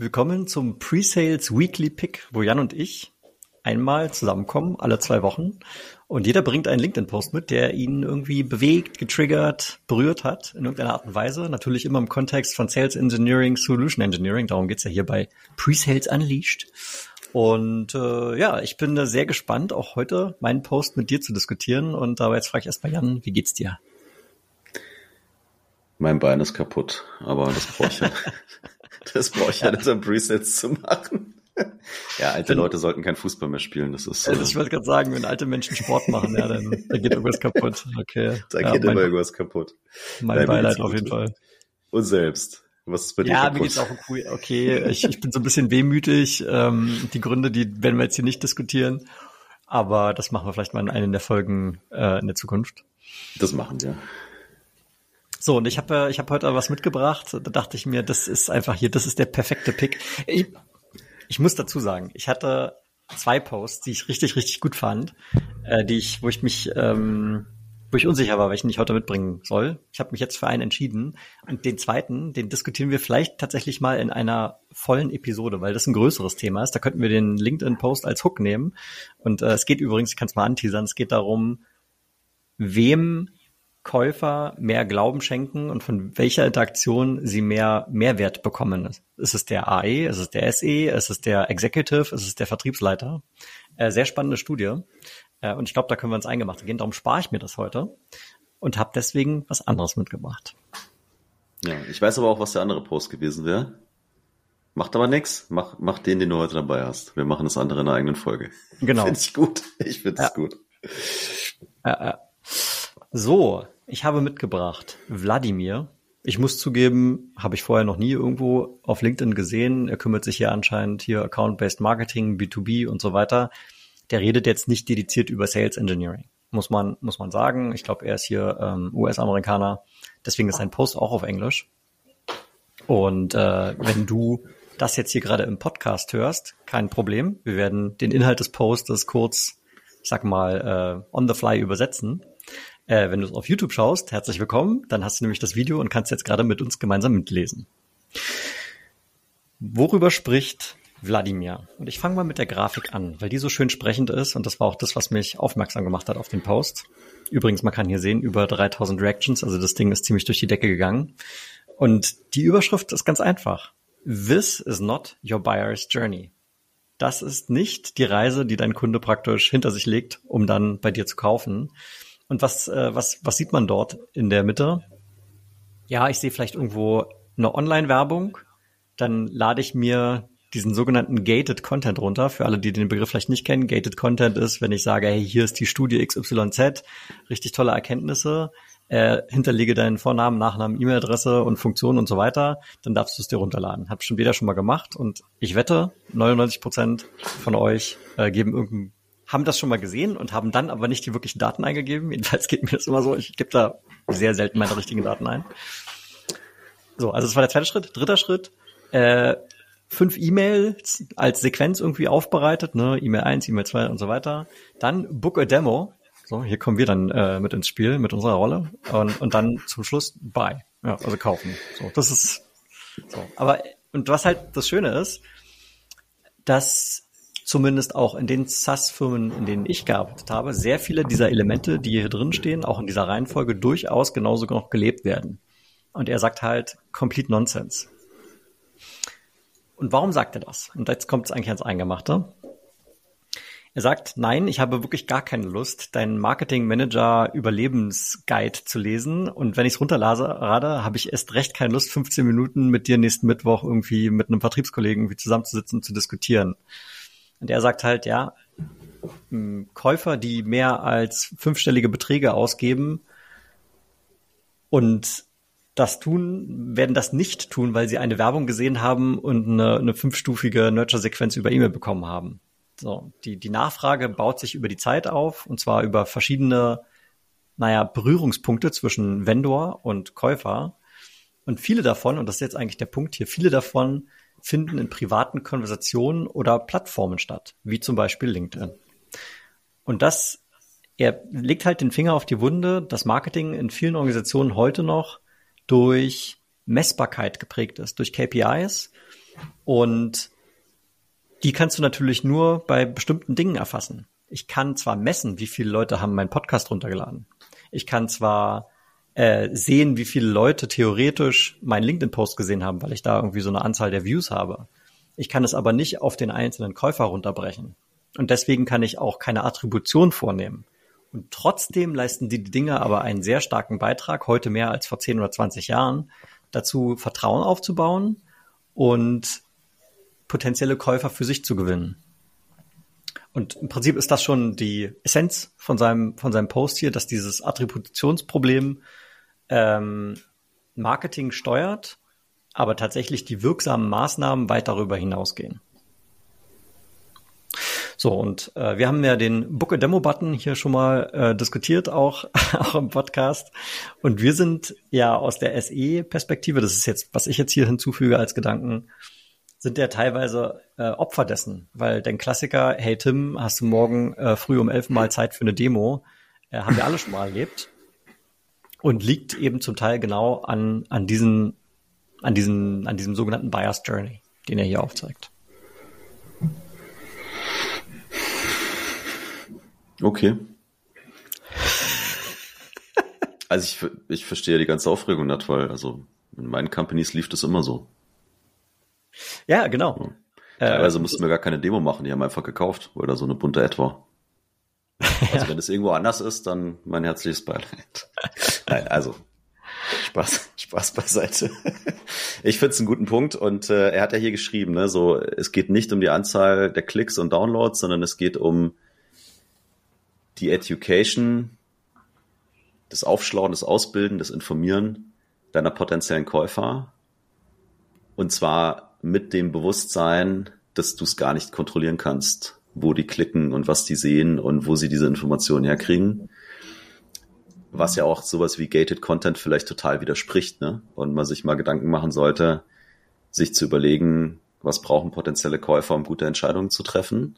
Willkommen zum Pre-Sales Weekly Pick, wo Jan und ich einmal zusammenkommen, alle zwei Wochen. Und jeder bringt einen LinkedIn-Post mit, der ihn irgendwie bewegt, getriggert, berührt hat, in irgendeiner Art und Weise. Natürlich immer im Kontext von Sales Engineering, Solution Engineering. Darum geht's ja hier bei Pre-Sales Unleashed. Und äh, ja, ich bin da sehr gespannt, auch heute meinen Post mit dir zu diskutieren. Und dabei jetzt frage ich erstmal Jan, wie geht's dir? Mein Bein ist kaputt, aber das brauche ich ja. das brauche ich ja, ja um Presets zu machen. Ja, alte wenn, Leute sollten kein Fußball mehr spielen. Das ist. Also ich wollte gerade sagen, wenn alte Menschen Sport machen, ja, dann da geht irgendwas kaputt. Okay. Da ja, geht mein, immer irgendwas kaputt. Mein Nein, Beileid auf jeden Fall. Und selbst. Was ist bei dir ja, kaputt? mir geht's auch cool. Okay, ich, ich bin so ein bisschen wehmütig. Ähm, die Gründe, die werden wir jetzt hier nicht diskutieren. Aber das machen wir vielleicht mal in einer der Folgen äh, in der Zukunft. Das machen wir. So, und ich habe ich hab heute was mitgebracht. Da dachte ich mir, das ist einfach hier, das ist der perfekte Pick. Ich, ich muss dazu sagen, ich hatte zwei Posts, die ich richtig, richtig gut fand, äh, die ich, wo ich mich, ähm, wo ich unsicher war, welchen ich heute mitbringen soll. Ich habe mich jetzt für einen entschieden. Und den zweiten, den diskutieren wir vielleicht tatsächlich mal in einer vollen Episode, weil das ein größeres Thema ist. Da könnten wir den LinkedIn-Post als Hook nehmen. Und äh, es geht übrigens, ich kann es mal anteasern, es geht darum, wem Käufer mehr Glauben schenken und von welcher Interaktion sie mehr Mehrwert bekommen. Ist es der AE, ist es der SE, ist es der Executive, ist es der Vertriebsleiter? Äh, sehr spannende Studie. Äh, und ich glaube, da können wir uns eingemacht gehen. Darum spare ich mir das heute und habe deswegen was anderes mitgebracht. Ja, ich weiß aber auch, was der andere Post gewesen wäre. Macht aber nichts. Mach, mach den, den du heute dabei hast. Wir machen das andere in einer eigenen Folge. Genau. Finde ich gut. Ich finde es ja. gut. Ja, ja. So, ich habe mitgebracht Wladimir. Ich muss zugeben, habe ich vorher noch nie irgendwo auf LinkedIn gesehen. Er kümmert sich hier anscheinend hier Account-Based Marketing, B2B und so weiter. Der redet jetzt nicht dediziert über Sales Engineering. Muss man, muss man sagen. Ich glaube, er ist hier ähm, US-Amerikaner. Deswegen ist sein Post auch auf Englisch. Und äh, wenn du das jetzt hier gerade im Podcast hörst, kein Problem. Wir werden den Inhalt des Posts kurz, ich sag mal, äh, on the fly übersetzen. Äh, wenn du es auf YouTube schaust, herzlich willkommen. Dann hast du nämlich das Video und kannst jetzt gerade mit uns gemeinsam mitlesen. Worüber spricht Wladimir? Und ich fange mal mit der Grafik an, weil die so schön sprechend ist und das war auch das, was mich aufmerksam gemacht hat auf den Post. Übrigens, man kann hier sehen, über 3000 Reactions, also das Ding ist ziemlich durch die Decke gegangen. Und die Überschrift ist ganz einfach. This is not your buyer's journey. Das ist nicht die Reise, die dein Kunde praktisch hinter sich legt, um dann bei dir zu kaufen, und was, äh, was, was sieht man dort in der Mitte? Ja, ich sehe vielleicht irgendwo eine Online-Werbung. Dann lade ich mir diesen sogenannten Gated Content runter. Für alle, die den Begriff vielleicht nicht kennen, Gated Content ist, wenn ich sage, hey, hier ist die Studie XYZ, richtig tolle Erkenntnisse, äh, hinterlege deinen Vornamen, Nachnamen, E-Mail-Adresse und Funktionen und so weiter, dann darfst du es dir runterladen. Hab schon wieder schon mal gemacht und ich wette, 99 Prozent von euch äh, geben irgendeinen haben das schon mal gesehen und haben dann aber nicht die wirklichen Daten eingegeben. Jedenfalls geht mir das immer so. Ich gebe da sehr selten meine richtigen Daten ein. So, also das war der zweite Schritt. Dritter Schritt, äh, fünf E-Mails als Sequenz irgendwie aufbereitet, ne, E-Mail 1, E-Mail 2 und so weiter. Dann Book a Demo. So, hier kommen wir dann äh, mit ins Spiel, mit unserer Rolle. Und, und dann zum Schluss Buy. Ja, also kaufen. So, das ist so. Aber, und was halt das Schöne ist, dass zumindest auch in den SaaS-Firmen, in denen ich gearbeitet habe, sehr viele dieser Elemente, die hier drin stehen, auch in dieser Reihenfolge durchaus genauso noch gelebt werden. Und er sagt halt, complete nonsense. Und warum sagt er das? Und jetzt kommt es eigentlich ans Eingemachte. Er sagt, nein, ich habe wirklich gar keine Lust, deinen Marketing Manager Überlebensguide zu lesen. Und wenn ich es runterlade, habe ich erst recht keine Lust, 15 Minuten mit dir nächsten Mittwoch irgendwie mit einem Vertriebskollegen irgendwie zusammenzusitzen und zu diskutieren. Und er sagt halt, ja, Käufer, die mehr als fünfstellige Beträge ausgeben und das tun, werden das nicht tun, weil sie eine Werbung gesehen haben und eine, eine fünfstufige Nurture-Sequenz über E-Mail bekommen haben. So, die, die Nachfrage baut sich über die Zeit auf und zwar über verschiedene, naja, Berührungspunkte zwischen Vendor und Käufer. Und viele davon, und das ist jetzt eigentlich der Punkt hier, viele davon finden in privaten Konversationen oder Plattformen statt, wie zum Beispiel LinkedIn. Und das, er legt halt den Finger auf die Wunde, dass Marketing in vielen Organisationen heute noch durch Messbarkeit geprägt ist, durch KPIs. Und die kannst du natürlich nur bei bestimmten Dingen erfassen. Ich kann zwar messen, wie viele Leute haben meinen Podcast runtergeladen. Ich kann zwar äh, sehen, wie viele Leute theoretisch meinen LinkedIn-Post gesehen haben, weil ich da irgendwie so eine Anzahl der Views habe. Ich kann es aber nicht auf den einzelnen Käufer runterbrechen. Und deswegen kann ich auch keine Attribution vornehmen. Und trotzdem leisten die Dinge aber einen sehr starken Beitrag, heute mehr als vor 10 oder 20 Jahren, dazu Vertrauen aufzubauen und potenzielle Käufer für sich zu gewinnen. Und im Prinzip ist das schon die Essenz von seinem, von seinem Post hier, dass dieses Attributionsproblem ähm, Marketing steuert, aber tatsächlich die wirksamen Maßnahmen weit darüber hinausgehen. So, und äh, wir haben ja den Book a Demo Button hier schon mal äh, diskutiert, auch, auch im Podcast. Und wir sind ja aus der SE-Perspektive, das ist jetzt, was ich jetzt hier hinzufüge als Gedanken, sind ja teilweise äh, Opfer dessen, weil den Klassiker, hey Tim, hast du morgen äh, früh um elf Mal Zeit für eine Demo, äh, haben wir alle schon mal erlebt und liegt eben zum Teil genau an, an diesen, an diesen, an diesem sogenannten Bias Journey, den er hier aufzeigt. Okay. Also ich, ich verstehe die ganze Aufregung nicht, weil also in meinen Companies lief das immer so. Ja, genau. Ja. Teilweise äh, mussten wir gar keine Demo machen, die haben einfach gekauft, weil da so eine bunte Ad war. Also ja. wenn es irgendwo anders ist, dann mein herzliches Beileid. Nein, also Spaß, Spaß beiseite. Ich finde es einen guten Punkt und äh, er hat ja hier geschrieben, ne, so es geht nicht um die Anzahl der Klicks und Downloads, sondern es geht um die Education, das Aufschlauen, das Ausbilden, das Informieren deiner potenziellen Käufer. Und zwar mit dem Bewusstsein, dass du es gar nicht kontrollieren kannst, wo die klicken und was die sehen und wo sie diese Informationen herkriegen. Was ja auch sowas wie Gated Content vielleicht total widerspricht, ne? Und man sich mal Gedanken machen sollte, sich zu überlegen, was brauchen potenzielle Käufer, um gute Entscheidungen zu treffen?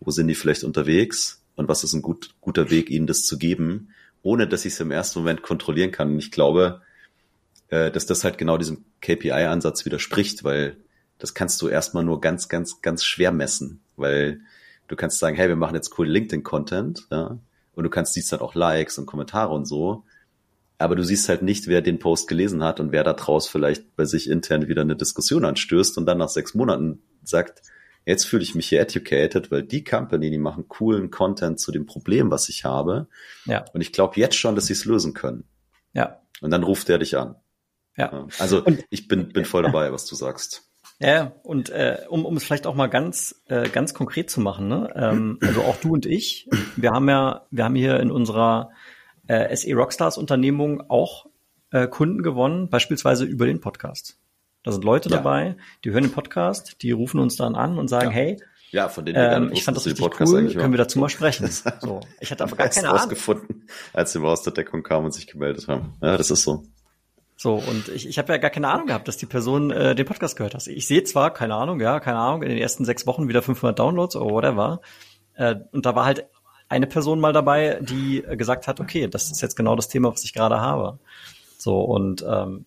Wo sind die vielleicht unterwegs? und was ist ein gut, guter Weg, ihnen das zu geben, ohne dass ich es im ersten Moment kontrollieren kann. Und ich glaube, äh, dass das halt genau diesem KPI-Ansatz widerspricht, weil das kannst du erstmal nur ganz, ganz, ganz schwer messen, weil du kannst sagen, hey, wir machen jetzt cool LinkedIn-Content, ja, und du kannst siehst dann auch Likes und Kommentare und so, aber du siehst halt nicht, wer den Post gelesen hat und wer da draus vielleicht bei sich intern wieder eine Diskussion anstößt und dann nach sechs Monaten sagt, Jetzt fühle ich mich hier educated, weil die Company, die machen coolen Content zu dem Problem, was ich habe. Ja. Und ich glaube jetzt schon, dass sie es lösen können. Ja. Und dann ruft der dich an. Ja. Also und, ich bin, bin voll dabei, was du sagst. Ja, und äh, um, um es vielleicht auch mal ganz, äh, ganz konkret zu machen, ne? ähm, also auch du und ich, wir haben ja, wir haben hier in unserer äh, SE Rockstars Unternehmung auch äh, Kunden gewonnen, beispielsweise über den Podcast. Da sind Leute ja. dabei, die hören den Podcast, die rufen uns dann an und sagen, ja. hey, ja, von denen ähm, ich fand das richtig Podcast cool, können wir dazu mal sprechen. So, ich hatte aber gar keine Ahnung. rausgefunden, als sie mal aus der Deckung kamen und sich gemeldet haben. Ja, das ist so. So, und ich, ich habe ja gar keine Ahnung gehabt, dass die Person äh, den Podcast gehört hat. Ich sehe zwar, keine Ahnung, ja, keine Ahnung, in den ersten sechs Wochen wieder 500 Downloads oder whatever. Äh, und da war halt eine Person mal dabei, die gesagt hat, okay, das ist jetzt genau das Thema, was ich gerade habe. So, und ähm,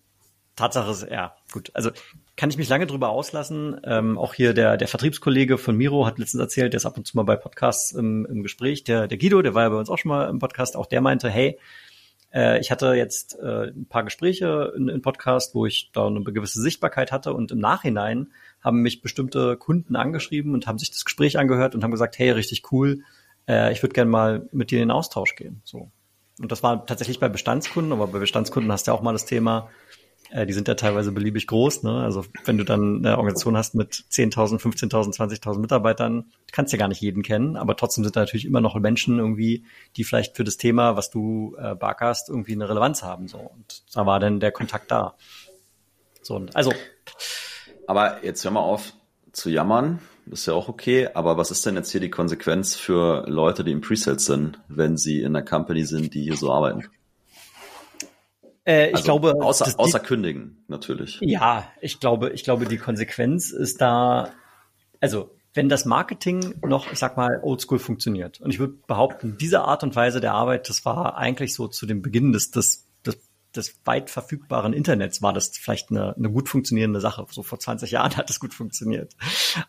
Tatsache ist, ja, gut. Also kann ich mich lange drüber auslassen. Ähm, auch hier der, der Vertriebskollege von Miro hat letztens erzählt, der ist ab und zu mal bei Podcasts im, im Gespräch. Der, der Guido, der war ja bei uns auch schon mal im Podcast, auch der meinte, hey, äh, ich hatte jetzt äh, ein paar Gespräche in, in Podcast, wo ich da eine gewisse Sichtbarkeit hatte und im Nachhinein haben mich bestimmte Kunden angeschrieben und haben sich das Gespräch angehört und haben gesagt, hey, richtig cool, äh, ich würde gerne mal mit dir in den Austausch gehen. So. Und das war tatsächlich bei Bestandskunden, aber bei Bestandskunden hast du ja auch mal das Thema, die sind ja teilweise beliebig groß. Ne? Also wenn du dann eine Organisation hast mit 10.000, 15.000, 20.000 Mitarbeitern, kannst du ja gar nicht jeden kennen, aber trotzdem sind da natürlich immer noch Menschen irgendwie, die vielleicht für das Thema, was du äh, barkerst, irgendwie eine Relevanz haben. So und da war dann der Kontakt da. So also. Aber jetzt hör mal auf zu jammern. Ist ja auch okay, aber was ist denn jetzt hier die Konsequenz für Leute, die im Presales sind, wenn sie in einer Company sind, die hier so arbeiten? Äh, ich also glaube, außer, außer die, kündigen natürlich. Ja, ich glaube, ich glaube, die Konsequenz ist da, also wenn das Marketing noch, ich sag mal, oldschool funktioniert. Und ich würde behaupten, diese Art und Weise der Arbeit, das war eigentlich so zu dem Beginn des, des, des weit verfügbaren Internets war das vielleicht eine, eine gut funktionierende Sache. So vor 20 Jahren hat es gut funktioniert.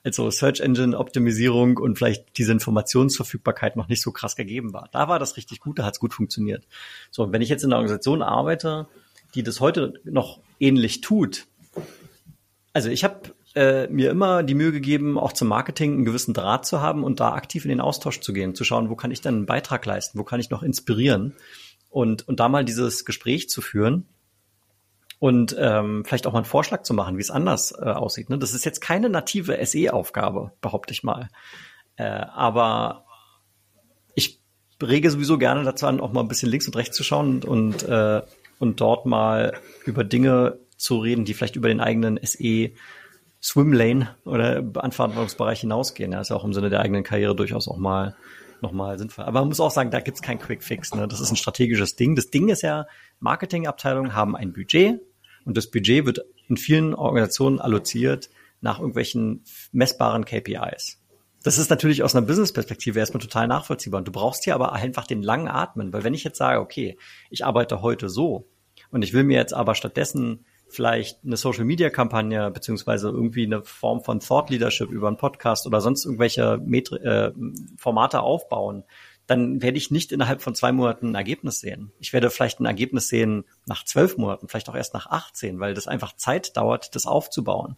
Also Search Engine Optimisierung und vielleicht diese Informationsverfügbarkeit noch nicht so krass gegeben war. Da war das richtig gut, da hat es gut funktioniert. So, wenn ich jetzt in einer Organisation arbeite, die das heute noch ähnlich tut, also ich habe äh, mir immer die Mühe gegeben, auch zum Marketing einen gewissen Draht zu haben und da aktiv in den Austausch zu gehen, zu schauen, wo kann ich dann einen Beitrag leisten, wo kann ich noch inspirieren und, und da mal dieses Gespräch zu führen und ähm, vielleicht auch mal einen Vorschlag zu machen, wie es anders äh, aussieht. Ne? Das ist jetzt keine native SE-Aufgabe, behaupte ich mal. Äh, aber ich rege sowieso gerne dazu an, auch mal ein bisschen links und rechts zu schauen und, und, äh, und dort mal über Dinge zu reden, die vielleicht über den eigenen SE Swimlane oder Verantwortungsbereich hinausgehen. Ja, ist ja auch im Sinne der eigenen Karriere durchaus auch mal nochmal sinnvoll. Aber man muss auch sagen, da gibt's kein Quick Fix. Ne? Das ist ein strategisches Ding. Das Ding ist ja, Marketingabteilungen haben ein Budget und das Budget wird in vielen Organisationen alloziert nach irgendwelchen messbaren KPIs. Das ist natürlich aus einer Business-Perspektive erstmal total nachvollziehbar. Und du brauchst hier aber einfach den langen Atmen, weil wenn ich jetzt sage, okay, ich arbeite heute so und ich will mir jetzt aber stattdessen vielleicht eine Social Media Kampagne beziehungsweise irgendwie eine Form von Thought Leadership über einen Podcast oder sonst irgendwelche Metri äh, Formate aufbauen, dann werde ich nicht innerhalb von zwei Monaten ein Ergebnis sehen. Ich werde vielleicht ein Ergebnis sehen nach zwölf Monaten, vielleicht auch erst nach 18, weil das einfach Zeit dauert, das aufzubauen.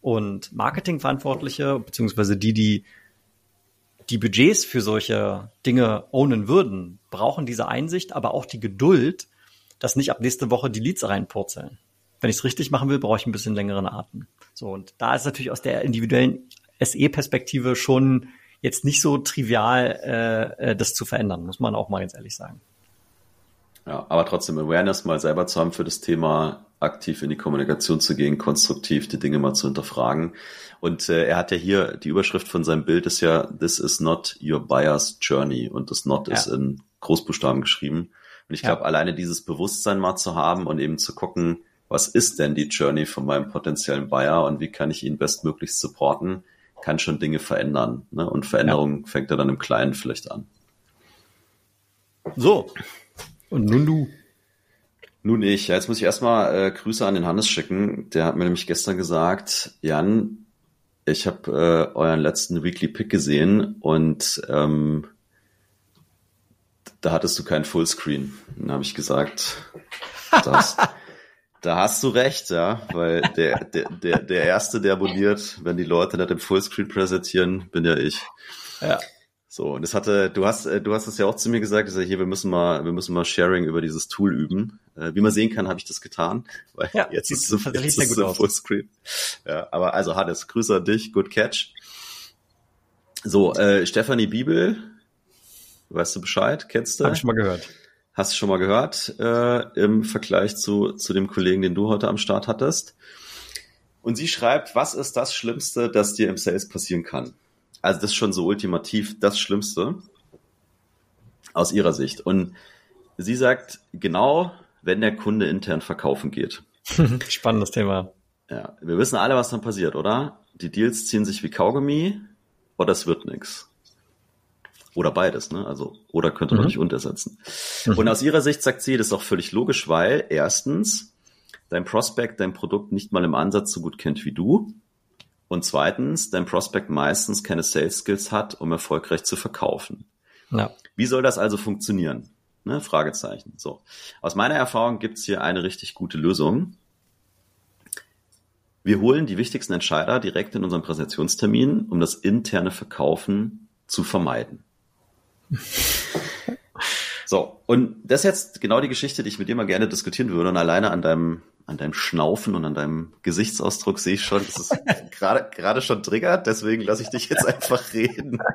Und Marketingverantwortliche, beziehungsweise die, die die Budgets für solche Dinge ownen würden, brauchen diese Einsicht, aber auch die Geduld, dass nicht ab nächste Woche die Leads reinpurzeln wenn ich es richtig machen will, brauche ich ein bisschen längeren Atem. So, und da ist natürlich aus der individuellen SE-Perspektive schon jetzt nicht so trivial, äh, äh, das zu verändern, muss man auch mal ganz ehrlich sagen. Ja, aber trotzdem Awareness mal selber zu haben für das Thema, aktiv in die Kommunikation zu gehen, konstruktiv die Dinge mal zu hinterfragen. Und äh, er hat ja hier, die Überschrift von seinem Bild ist ja, This is not your buyer's journey. Und das not ja. ist in Großbuchstaben geschrieben. Und ich glaube, ja. alleine dieses Bewusstsein mal zu haben und eben zu gucken, was ist denn die Journey von meinem potenziellen Buyer und wie kann ich ihn bestmöglichst supporten, kann schon Dinge verändern. Ne? Und Veränderung ja. fängt ja dann im Kleinen vielleicht an. So. Und nun du. Nun ich. Ja, jetzt muss ich erstmal äh, Grüße an den Hannes schicken. Der hat mir nämlich gestern gesagt, Jan, ich habe äh, euren letzten Weekly Pick gesehen und ähm, da hattest du keinen Fullscreen. Dann habe ich gesagt, das, Da hast du recht, ja, weil der, der, der, der Erste, der abonniert, wenn die Leute nicht im Fullscreen präsentieren, bin ja ich. Ja. So, und das hatte, du hast, äh, du hast es ja auch zu mir gesagt, ich sage, hier, wir müssen mal, wir müssen mal Sharing über dieses Tool üben. Äh, wie man sehen kann, habe ich das getan, weil ja, jetzt ist es, jetzt ist es im Fullscreen. Ja, aber also Hannes, Grüße an dich, good catch. So, äh, Stefanie Bibel, weißt du Bescheid, kennst du? Hab ich mal gehört. Hast du schon mal gehört äh, im Vergleich zu, zu dem Kollegen, den du heute am Start hattest. Und sie schreibt, was ist das Schlimmste, das dir im Sales passieren kann? Also das ist schon so ultimativ das Schlimmste aus ihrer Sicht. Und sie sagt, genau, wenn der Kunde intern verkaufen geht. Spannendes Thema. Ja, wir wissen alle, was dann passiert, oder? Die Deals ziehen sich wie Kaugummi oder es wird nichts. Oder beides, ne? Also, oder könnte man mhm. nicht untersetzen. Mhm. Und aus ihrer Sicht sagt sie, das ist auch völlig logisch, weil erstens dein Prospect dein Produkt nicht mal im Ansatz so gut kennt wie du. Und zweitens, dein Prospect meistens keine Sales Skills hat, um erfolgreich zu verkaufen. Ja. Wie soll das also funktionieren? Ne? Fragezeichen. So. Aus meiner Erfahrung gibt's hier eine richtig gute Lösung. Wir holen die wichtigsten Entscheider direkt in unseren Präsentationstermin, um das interne Verkaufen zu vermeiden. So, und das ist jetzt genau die Geschichte, die ich mit dir mal gerne diskutieren würde. Und alleine an deinem, an deinem Schnaufen und an deinem Gesichtsausdruck sehe ich schon, dass es gerade, gerade schon triggert. Deswegen lasse ich dich jetzt einfach reden.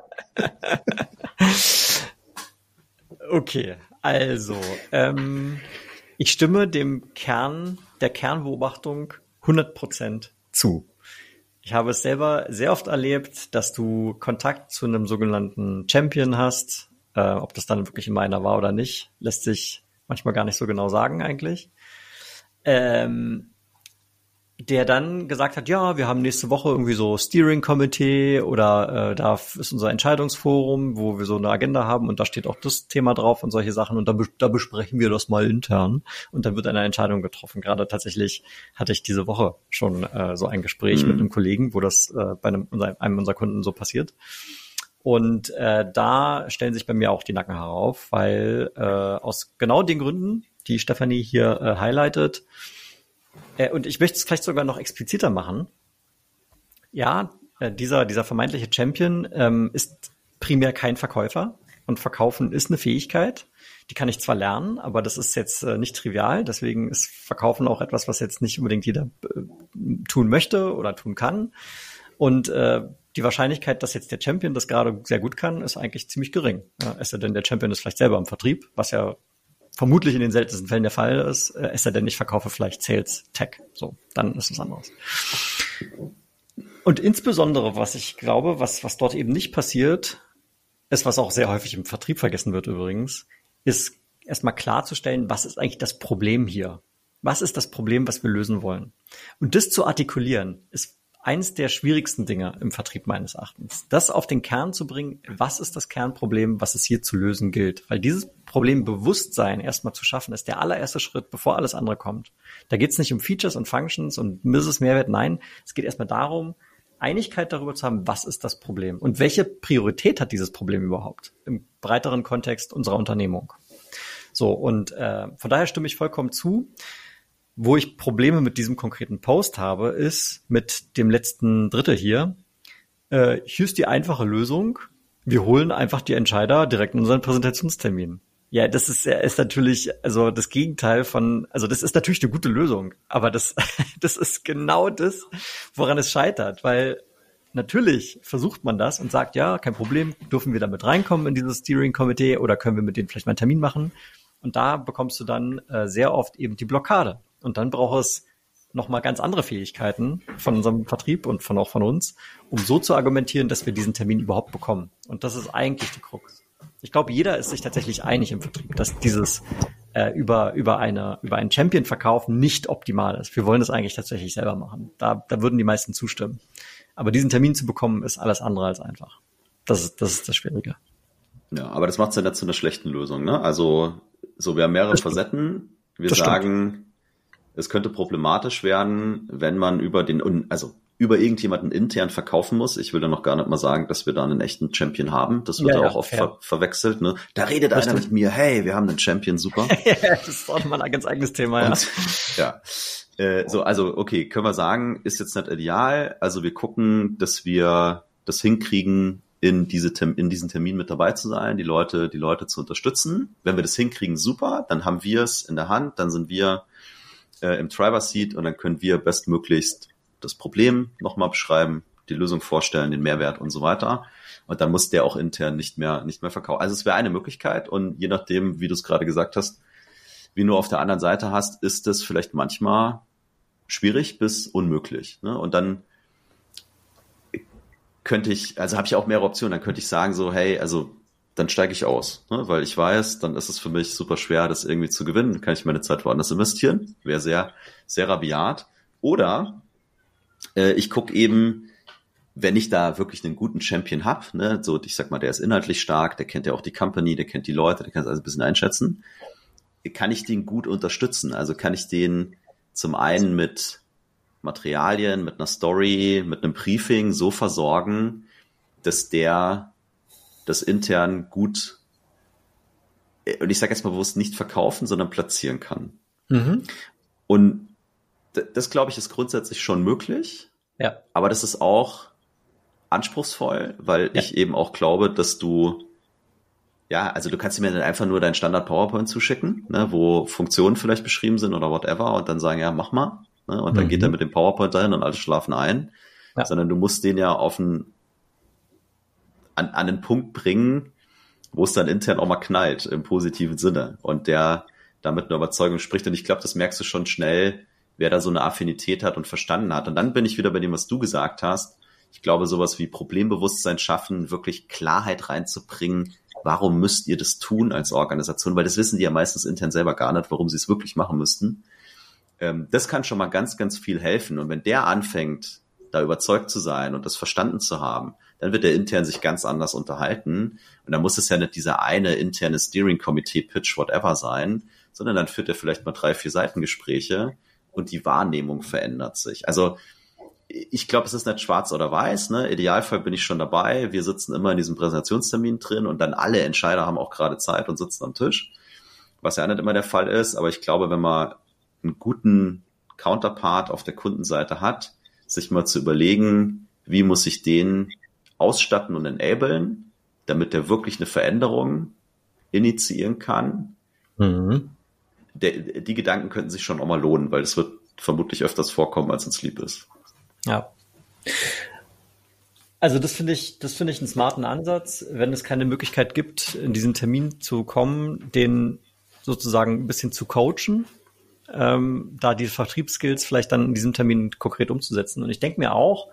Okay, also, ähm, ich stimme dem Kern, der Kernbeobachtung 100% zu. Ich habe es selber sehr oft erlebt, dass du Kontakt zu einem sogenannten Champion hast. Äh, ob das dann wirklich meiner war oder nicht, lässt sich manchmal gar nicht so genau sagen eigentlich. Ähm, der dann gesagt hat, ja, wir haben nächste Woche irgendwie so Steering Committee oder äh, da ist unser Entscheidungsforum, wo wir so eine Agenda haben und da steht auch das Thema drauf und solche Sachen und da, da besprechen wir das mal intern und dann wird eine Entscheidung getroffen. Gerade tatsächlich hatte ich diese Woche schon äh, so ein Gespräch mhm. mit einem Kollegen, wo das äh, bei einem, einem unserer Kunden so passiert. Und äh, da stellen sich bei mir auch die Nacken herauf, weil äh, aus genau den Gründen, die Stefanie hier äh, highlightet, äh, und ich möchte es vielleicht sogar noch expliziter machen. Ja, äh, dieser, dieser vermeintliche Champion ähm, ist primär kein Verkäufer und Verkaufen ist eine Fähigkeit. Die kann ich zwar lernen, aber das ist jetzt äh, nicht trivial. Deswegen ist Verkaufen auch etwas, was jetzt nicht unbedingt jeder äh, tun möchte oder tun kann. Und äh, die Wahrscheinlichkeit, dass jetzt der Champion das gerade sehr gut kann, ist eigentlich ziemlich gering. Ja, es sei denn, der Champion ist vielleicht selber im Vertrieb, was ja vermutlich in den seltensten Fällen der Fall ist, äh, es sei denn, ich verkaufe vielleicht Sales Tech. So, dann ist es anders. Und insbesondere, was ich glaube, was, was dort eben nicht passiert, ist, was auch sehr häufig im Vertrieb vergessen wird übrigens, ist erstmal klarzustellen, was ist eigentlich das Problem hier? Was ist das Problem, was wir lösen wollen? Und das zu artikulieren, ist eines der schwierigsten Dinge im Vertrieb meines Erachtens. Das auf den Kern zu bringen, was ist das Kernproblem, was es hier zu lösen gilt. Weil dieses Problembewusstsein erstmal zu schaffen, ist der allererste Schritt, bevor alles andere kommt. Da geht es nicht um Features und Functions und Mrs. Mehrwert, nein, es geht erstmal darum, Einigkeit darüber zu haben, was ist das Problem und welche Priorität hat dieses Problem überhaupt im breiteren Kontext unserer Unternehmung. So, und äh, von daher stimme ich vollkommen zu. Wo ich Probleme mit diesem konkreten Post habe, ist mit dem letzten Drittel hier. Äh, hier ist die einfache Lösung. Wir holen einfach die Entscheider direkt in unseren Präsentationstermin. Ja, das ist, ist natürlich, also das Gegenteil von, also das ist natürlich eine gute Lösung, aber das, das ist genau das, woran es scheitert, weil natürlich versucht man das und sagt, ja, kein Problem, dürfen wir damit reinkommen in dieses Steering Committee oder können wir mit denen vielleicht mal einen Termin machen? Und da bekommst du dann äh, sehr oft eben die Blockade. Und dann braucht es nochmal ganz andere Fähigkeiten von unserem Vertrieb und von auch von uns, um so zu argumentieren, dass wir diesen Termin überhaupt bekommen. Und das ist eigentlich die Krux. Ich glaube, jeder ist sich tatsächlich einig im Vertrieb, dass dieses äh, über, über, eine, über einen Champion-Verkauf nicht optimal ist. Wir wollen das eigentlich tatsächlich selber machen. Da, da würden die meisten zustimmen. Aber diesen Termin zu bekommen, ist alles andere als einfach. Das ist das, ist das Schwierige. Ja, aber das macht es ja nicht zu einer schlechten Lösung. Ne? Also so, wir haben mehrere Facetten. Wir sagen, stimmt es könnte problematisch werden, wenn man über den, also über irgendjemanden intern verkaufen muss. Ich will da noch gar nicht mal sagen, dass wir da einen echten Champion haben. Das wird ja, ja auch oft ver verwechselt. Ne? Da redet Richtig. einer mit mir, hey, wir haben einen Champion, super. das ist auch mal ein ganz eigenes Thema, Und, ja. ja. Äh, so, also, okay, können wir sagen, ist jetzt nicht ideal. Also wir gucken, dass wir das hinkriegen, in, diese, in diesen Termin mit dabei zu sein, die Leute, die Leute zu unterstützen. Wenn wir das hinkriegen, super, dann haben wir es in der Hand, dann sind wir äh, im Driver Seat und dann können wir bestmöglichst das Problem nochmal beschreiben, die Lösung vorstellen, den Mehrwert und so weiter. Und dann muss der auch intern nicht mehr, nicht mehr verkaufen. Also es wäre eine Möglichkeit und je nachdem, wie du es gerade gesagt hast, wie du auf der anderen Seite hast, ist es vielleicht manchmal schwierig bis unmöglich. Ne? Und dann könnte ich, also habe ich auch mehrere Optionen, dann könnte ich sagen so, hey, also dann steige ich aus, ne? weil ich weiß, dann ist es für mich super schwer, das irgendwie zu gewinnen. Kann ich meine Zeit woanders investieren. Wäre sehr, sehr rabiat. Oder äh, ich gucke eben, wenn ich da wirklich einen guten Champion hab, ne, so ich sag mal, der ist inhaltlich stark, der kennt ja auch die Company, der kennt die Leute, der kann es also ein bisschen einschätzen, kann ich den gut unterstützen. Also kann ich den zum einen mit Materialien, mit einer Story, mit einem Briefing so versorgen, dass der das intern gut, und ich sage jetzt mal bewusst, nicht verkaufen, sondern platzieren kann. Mhm. Und das, glaube ich, ist grundsätzlich schon möglich. Ja. Aber das ist auch anspruchsvoll, weil ja. ich eben auch glaube, dass du ja, also du kannst mir dann einfach nur dein Standard PowerPoint zuschicken, ne, wo Funktionen vielleicht beschrieben sind oder whatever und dann sagen, ja, mach mal. Ne, und dann mhm. geht er mit dem PowerPoint dahin und alle schlafen ein. Ja. Sondern du musst den ja auf ein an, an einen Punkt bringen, wo es dann intern auch mal knallt, im positiven Sinne. Und der damit eine Überzeugung spricht. Und ich glaube, das merkst du schon schnell, wer da so eine Affinität hat und verstanden hat. Und dann bin ich wieder bei dem, was du gesagt hast. Ich glaube, sowas wie Problembewusstsein schaffen, wirklich Klarheit reinzubringen. Warum müsst ihr das tun als Organisation? Weil das wissen die ja meistens intern selber gar nicht, warum sie es wirklich machen müssten. ähm, das kann schon mal ganz, ganz viel helfen. Und wenn der anfängt, da überzeugt zu sein und das verstanden zu haben, dann wird er intern sich ganz anders unterhalten. Und dann muss es ja nicht dieser eine interne Steering-Komitee-Pitch, whatever sein, sondern dann führt er vielleicht mal drei, vier Seitengespräche und die Wahrnehmung verändert sich. Also ich glaube, es ist nicht schwarz oder weiß. Ne? Idealfall bin ich schon dabei. Wir sitzen immer in diesem Präsentationstermin drin und dann alle Entscheider haben auch gerade Zeit und sitzen am Tisch, was ja nicht immer der Fall ist. Aber ich glaube, wenn man einen guten Counterpart auf der Kundenseite hat, sich mal zu überlegen, wie muss ich den ausstatten und enablen, damit der wirklich eine Veränderung initiieren kann. Mhm. Der, die Gedanken könnten sich schon auch mal lohnen, weil es wird vermutlich öfters vorkommen, als uns lieb ist. Ja. Also das finde ich, das finde ich einen smarten Ansatz, wenn es keine Möglichkeit gibt, in diesen Termin zu kommen, den sozusagen ein bisschen zu coachen, ähm, da die Vertriebsskills vielleicht dann in diesem Termin konkret umzusetzen. Und ich denke mir auch,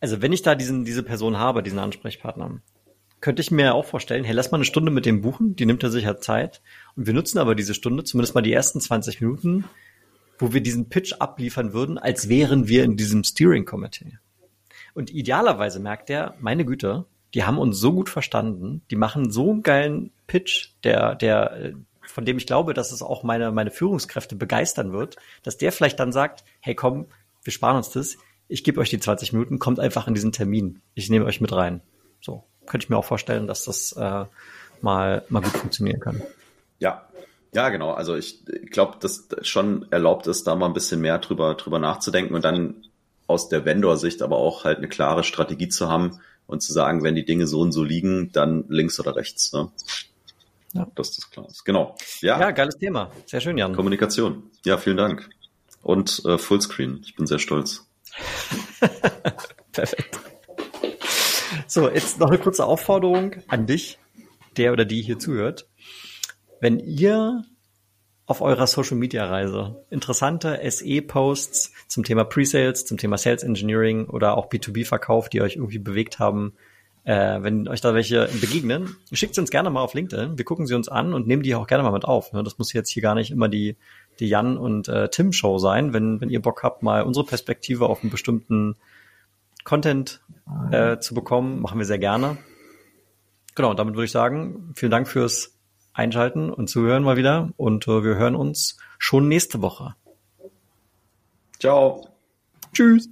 also wenn ich da diesen, diese Person habe, diesen Ansprechpartner, könnte ich mir auch vorstellen, hey, lass mal eine Stunde mit dem buchen, die nimmt er sicher Zeit. Und wir nutzen aber diese Stunde, zumindest mal die ersten 20 Minuten, wo wir diesen Pitch abliefern würden, als wären wir in diesem Steering Committee. Und idealerweise merkt er, meine Güte, die haben uns so gut verstanden, die machen so einen geilen Pitch, der, der, von dem ich glaube, dass es auch meine, meine Führungskräfte begeistern wird, dass der vielleicht dann sagt, hey komm, wir sparen uns das, ich gebe euch die 20 Minuten, kommt einfach in diesen Termin. Ich nehme euch mit rein. So, könnte ich mir auch vorstellen, dass das äh, mal, mal gut funktionieren kann. Ja, ja, genau. Also ich glaube, dass schon erlaubt ist, da mal ein bisschen mehr drüber, drüber nachzudenken und dann aus der Vendor-Sicht aber auch halt eine klare Strategie zu haben und zu sagen, wenn die Dinge so und so liegen, dann links oder rechts. Ne? Ja. Dass das klar ist. Genau. Ja. ja, geiles Thema. Sehr schön, Jan. Kommunikation. Ja, vielen Dank. Und äh, Fullscreen. Ich bin sehr stolz. Perfekt. So, jetzt noch eine kurze Aufforderung an dich, der oder die hier zuhört. Wenn ihr auf eurer Social Media Reise interessante SE-Posts zum Thema Pre-Sales, zum Thema Sales Engineering oder auch B2B-Verkauf, die euch irgendwie bewegt haben, äh, wenn euch da welche begegnen, schickt sie uns gerne mal auf LinkedIn. Wir gucken sie uns an und nehmen die auch gerne mal mit auf. Ne? Das muss jetzt hier gar nicht immer die, die Jan und äh, Tim Show sein. Wenn, wenn ihr Bock habt, mal unsere Perspektive auf einen bestimmten Content äh, zu bekommen, machen wir sehr gerne. Genau, damit würde ich sagen, vielen Dank fürs Einschalten und Zuhören mal wieder und äh, wir hören uns schon nächste Woche. Ciao. Tschüss.